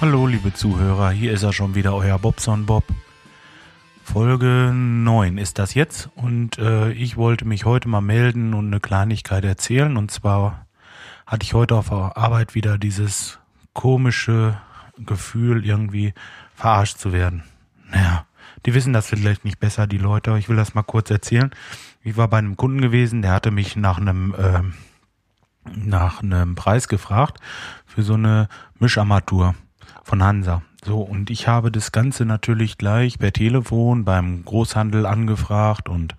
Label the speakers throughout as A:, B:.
A: Hallo, liebe Zuhörer, hier ist er schon wieder, euer Bobson Bob. Folge 9 ist das jetzt und äh, ich wollte mich heute mal melden und eine Kleinigkeit erzählen. Und zwar hatte ich heute auf der Arbeit wieder dieses komische Gefühl, irgendwie verarscht zu werden. Naja, die wissen das vielleicht nicht besser, die Leute. Ich will das mal kurz erzählen. Ich war bei einem Kunden gewesen, der hatte mich nach einem äh, nach einem Preis gefragt für so eine Mischarmatur von Hansa. So, und ich habe das Ganze natürlich gleich per Telefon beim Großhandel angefragt und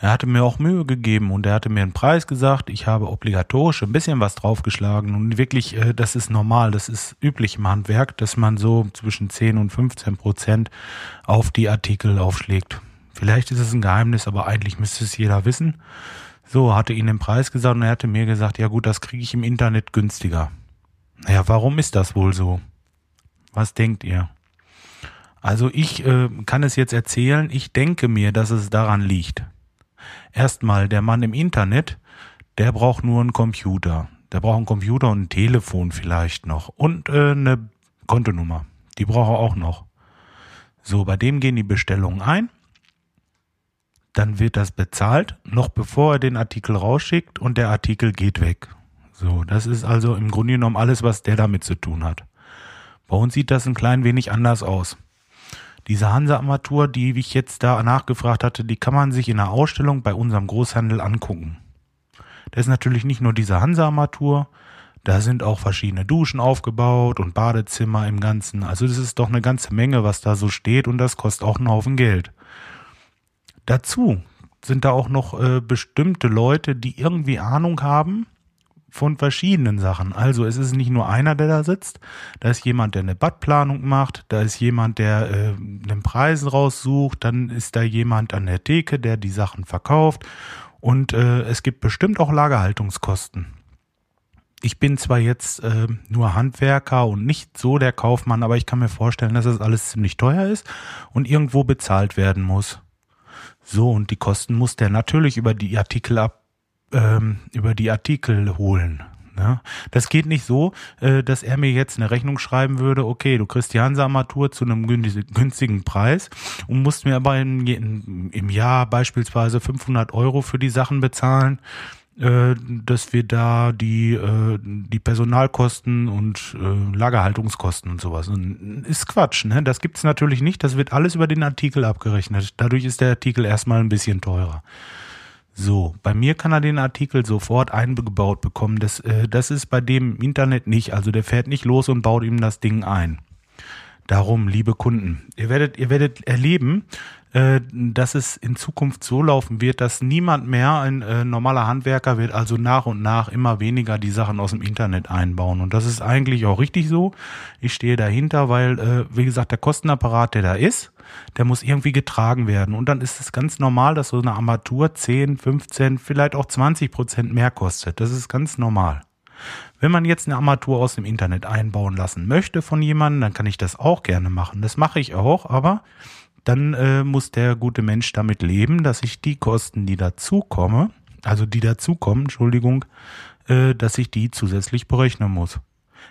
A: er hatte mir auch Mühe gegeben und er hatte mir einen Preis gesagt. Ich habe obligatorisch ein bisschen was draufgeschlagen und wirklich, äh, das ist normal, das ist üblich im Handwerk, dass man so zwischen 10 und 15 Prozent auf die Artikel aufschlägt. Vielleicht ist es ein Geheimnis, aber eigentlich müsste es jeder wissen. So, hatte ihn den Preis gesagt und er hatte mir gesagt, ja gut, das kriege ich im Internet günstiger. Naja, warum ist das wohl so? Was denkt ihr? Also ich äh, kann es jetzt erzählen, ich denke mir, dass es daran liegt. Erstmal, der Mann im Internet, der braucht nur einen Computer. Der braucht einen Computer und ein Telefon vielleicht noch. Und äh, eine Kontonummer. Die braucht er auch noch. So, bei dem gehen die Bestellungen ein. Dann wird das bezahlt, noch bevor er den Artikel rausschickt und der Artikel geht weg. So, das ist also im Grunde genommen alles, was der damit zu tun hat. Bei uns sieht das ein klein wenig anders aus. Diese Hansa-Armatur, die ich jetzt da nachgefragt hatte, die kann man sich in der Ausstellung bei unserem Großhandel angucken. Da ist natürlich nicht nur diese Hansa-Armatur, da sind auch verschiedene Duschen aufgebaut und Badezimmer im Ganzen. Also das ist doch eine ganze Menge, was da so steht und das kostet auch einen Haufen Geld. Dazu sind da auch noch äh, bestimmte Leute, die irgendwie Ahnung haben von verschiedenen Sachen. Also es ist nicht nur einer, der da sitzt. Da ist jemand, der eine Badplanung macht. Da ist jemand, der äh, den Preis raussucht. Dann ist da jemand an der Theke, der die Sachen verkauft. Und äh, es gibt bestimmt auch Lagerhaltungskosten. Ich bin zwar jetzt äh, nur Handwerker und nicht so der Kaufmann, aber ich kann mir vorstellen, dass das alles ziemlich teuer ist und irgendwo bezahlt werden muss. So, und die Kosten muss der natürlich über die Artikel ab, ähm, über die Artikel holen. Ne? Das geht nicht so, äh, dass er mir jetzt eine Rechnung schreiben würde, okay, du kriegst die Hansa-Armatur zu einem günstigen Preis und musst mir aber in, im Jahr beispielsweise 500 Euro für die Sachen bezahlen, dass wir da die, äh, die Personalkosten und äh, Lagerhaltungskosten und sowas. Und ist Quatsch, ne? Das gibt's natürlich nicht. Das wird alles über den Artikel abgerechnet. Dadurch ist der Artikel erstmal ein bisschen teurer. So, bei mir kann er den Artikel sofort eingebaut bekommen. Das, äh, das ist bei dem Internet nicht. Also der fährt nicht los und baut ihm das Ding ein. Darum, liebe Kunden, ihr werdet, ihr werdet erleben, äh, dass es in Zukunft so laufen wird, dass niemand mehr, ein äh, normaler Handwerker wird also nach und nach immer weniger die Sachen aus dem Internet einbauen. Und das ist eigentlich auch richtig so. Ich stehe dahinter, weil, äh, wie gesagt, der Kostenapparat, der da ist, der muss irgendwie getragen werden. Und dann ist es ganz normal, dass so eine Armatur 10, 15, vielleicht auch 20 Prozent mehr kostet. Das ist ganz normal. Wenn man jetzt eine Armatur aus dem Internet einbauen lassen möchte von jemandem, dann kann ich das auch gerne machen. Das mache ich auch, aber dann äh, muss der gute Mensch damit leben, dass ich die Kosten, die dazukommen, also die dazukommen, Entschuldigung, äh, dass ich die zusätzlich berechnen muss.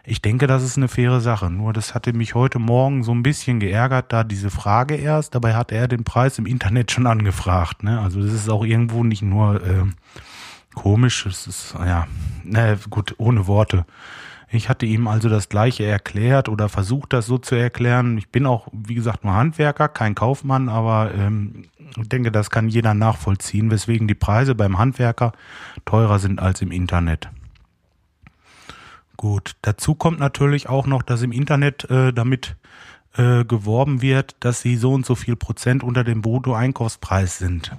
A: Ich denke, das ist eine faire Sache. Nur das hatte mich heute Morgen so ein bisschen geärgert, da diese Frage erst. Dabei hat er den Preis im Internet schon angefragt. Ne? Also das ist auch irgendwo nicht nur äh, komisch. Es ist ja, na gut, ohne Worte. Ich hatte ihm also das Gleiche erklärt oder versucht, das so zu erklären. Ich bin auch, wie gesagt, nur Handwerker, kein Kaufmann, aber ähm, ich denke, das kann jeder nachvollziehen, weswegen die Preise beim Handwerker teurer sind als im Internet. Gut, dazu kommt natürlich auch noch, dass im Internet äh, damit äh, geworben wird, dass sie so und so viel Prozent unter dem Bruttoeinkaufspreis sind.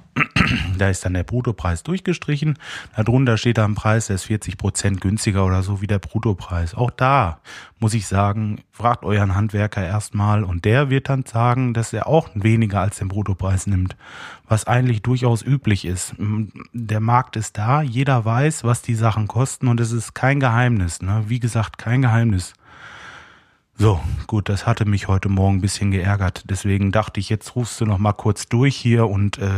A: Da ist dann der Bruttopreis durchgestrichen. Darunter steht da ein Preis, der ist 40 Prozent günstiger oder so wie der Bruttopreis. Auch da muss ich sagen, fragt euren Handwerker erstmal und der wird dann sagen, dass er auch weniger als den Bruttopreis nimmt, was eigentlich durchaus üblich ist. Der Markt ist da, jeder weiß, was die Sachen kosten und es ist kein Geheimnis. Ne? Wie gesagt, kein Geheimnis. So, gut, das hatte mich heute Morgen ein bisschen geärgert. Deswegen dachte ich, jetzt rufst du noch mal kurz durch hier und äh,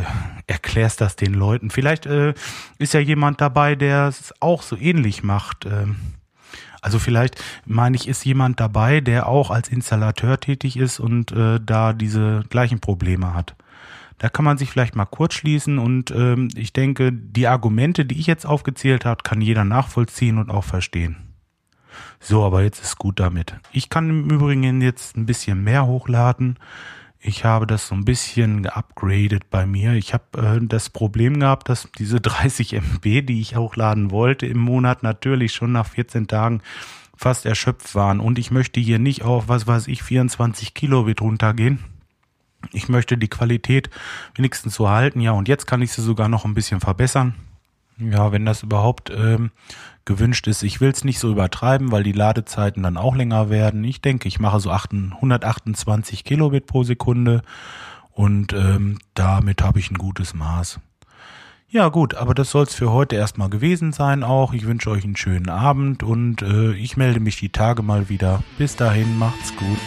A: erklärst das den Leuten. Vielleicht äh, ist ja jemand dabei, der es auch so ähnlich macht. Ähm, also vielleicht meine ich, ist jemand dabei, der auch als Installateur tätig ist und äh, da diese gleichen Probleme hat. Da kann man sich vielleicht mal kurz schließen und ähm, ich denke, die Argumente, die ich jetzt aufgezählt habe, kann jeder nachvollziehen und auch verstehen. So, aber jetzt ist gut damit. Ich kann im Übrigen jetzt ein bisschen mehr hochladen. Ich habe das so ein bisschen geupgradet bei mir. Ich habe äh, das Problem gehabt, dass diese 30 MB, die ich hochladen wollte im Monat, natürlich schon nach 14 Tagen fast erschöpft waren. Und ich möchte hier nicht auf, was weiß ich, 24 Kilobit runtergehen. Ich möchte die Qualität wenigstens so halten. Ja, und jetzt kann ich sie sogar noch ein bisschen verbessern. Ja, wenn das überhaupt ähm, gewünscht ist. Ich will es nicht so übertreiben, weil die Ladezeiten dann auch länger werden. Ich denke, ich mache so 128 Kilobit pro Sekunde und ähm, damit habe ich ein gutes Maß. Ja gut, aber das soll es für heute erstmal gewesen sein auch. Ich wünsche euch einen schönen Abend und äh, ich melde mich die Tage mal wieder. Bis dahin, macht's gut.